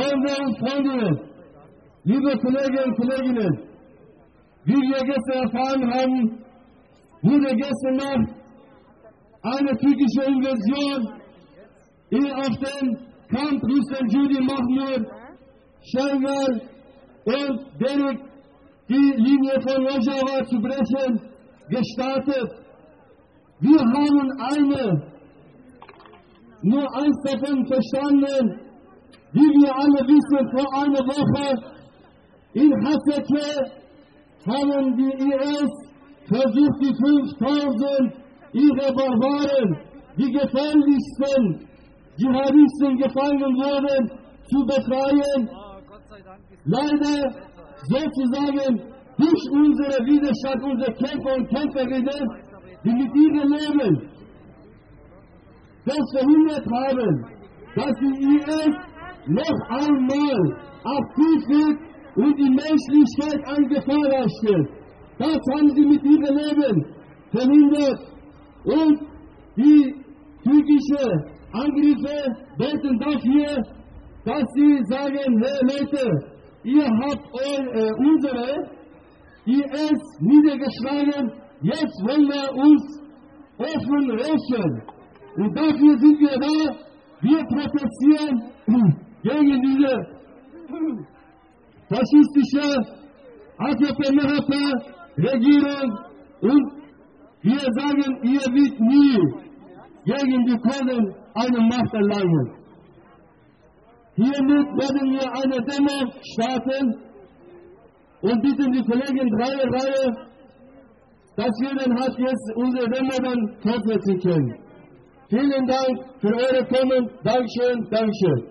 Freunde liebe Kolleginnen und Kollegen, wie wir gestern erfahren haben, wurde gestern Nacht eine türkische Invasion in, auf den Camp Rüstem Judi Mahmud, Schengen und Derik die Linie von Rojava zu brechen, gestartet. Wir haben eine, nur eins davon verstanden, wie wir alle wissen, vor einer Woche in Haseke haben die IS versucht, die 5000 ihre Barbaren, die gefährlichsten Dschihadisten gefangen wurden, zu befreien. Leider sozusagen durch unsere Widerstand, unsere Kämpfer und Kämpferinnen, die mit ihrem Leben das verhindert haben, dass die IS noch einmal aktiv wird und die Menschlichkeit an Gefahr darstellt. Das haben sie mit ihrem Leben verhindert. Und die türkische Angriffe beten dafür, dass sie sagen, hey Leute, ihr habt eu, äh, unsere IS niedergeschlagen, jetzt wollen wir uns offen rächen. Und dafür sind wir da, wir protestieren gegen diese faschistische AKP-MHP-Regierung und wir sagen, ihr wird nie gegen die Kurden eine Macht erlangen. Hiermit werden wir eine Demo starten und bitten die Kollegen Reihe, Reihe, dass wir dann halt jetzt unsere Demo dann fortsetzen können. Vielen Dank für eure Kommen. Dankeschön, Dankeschön.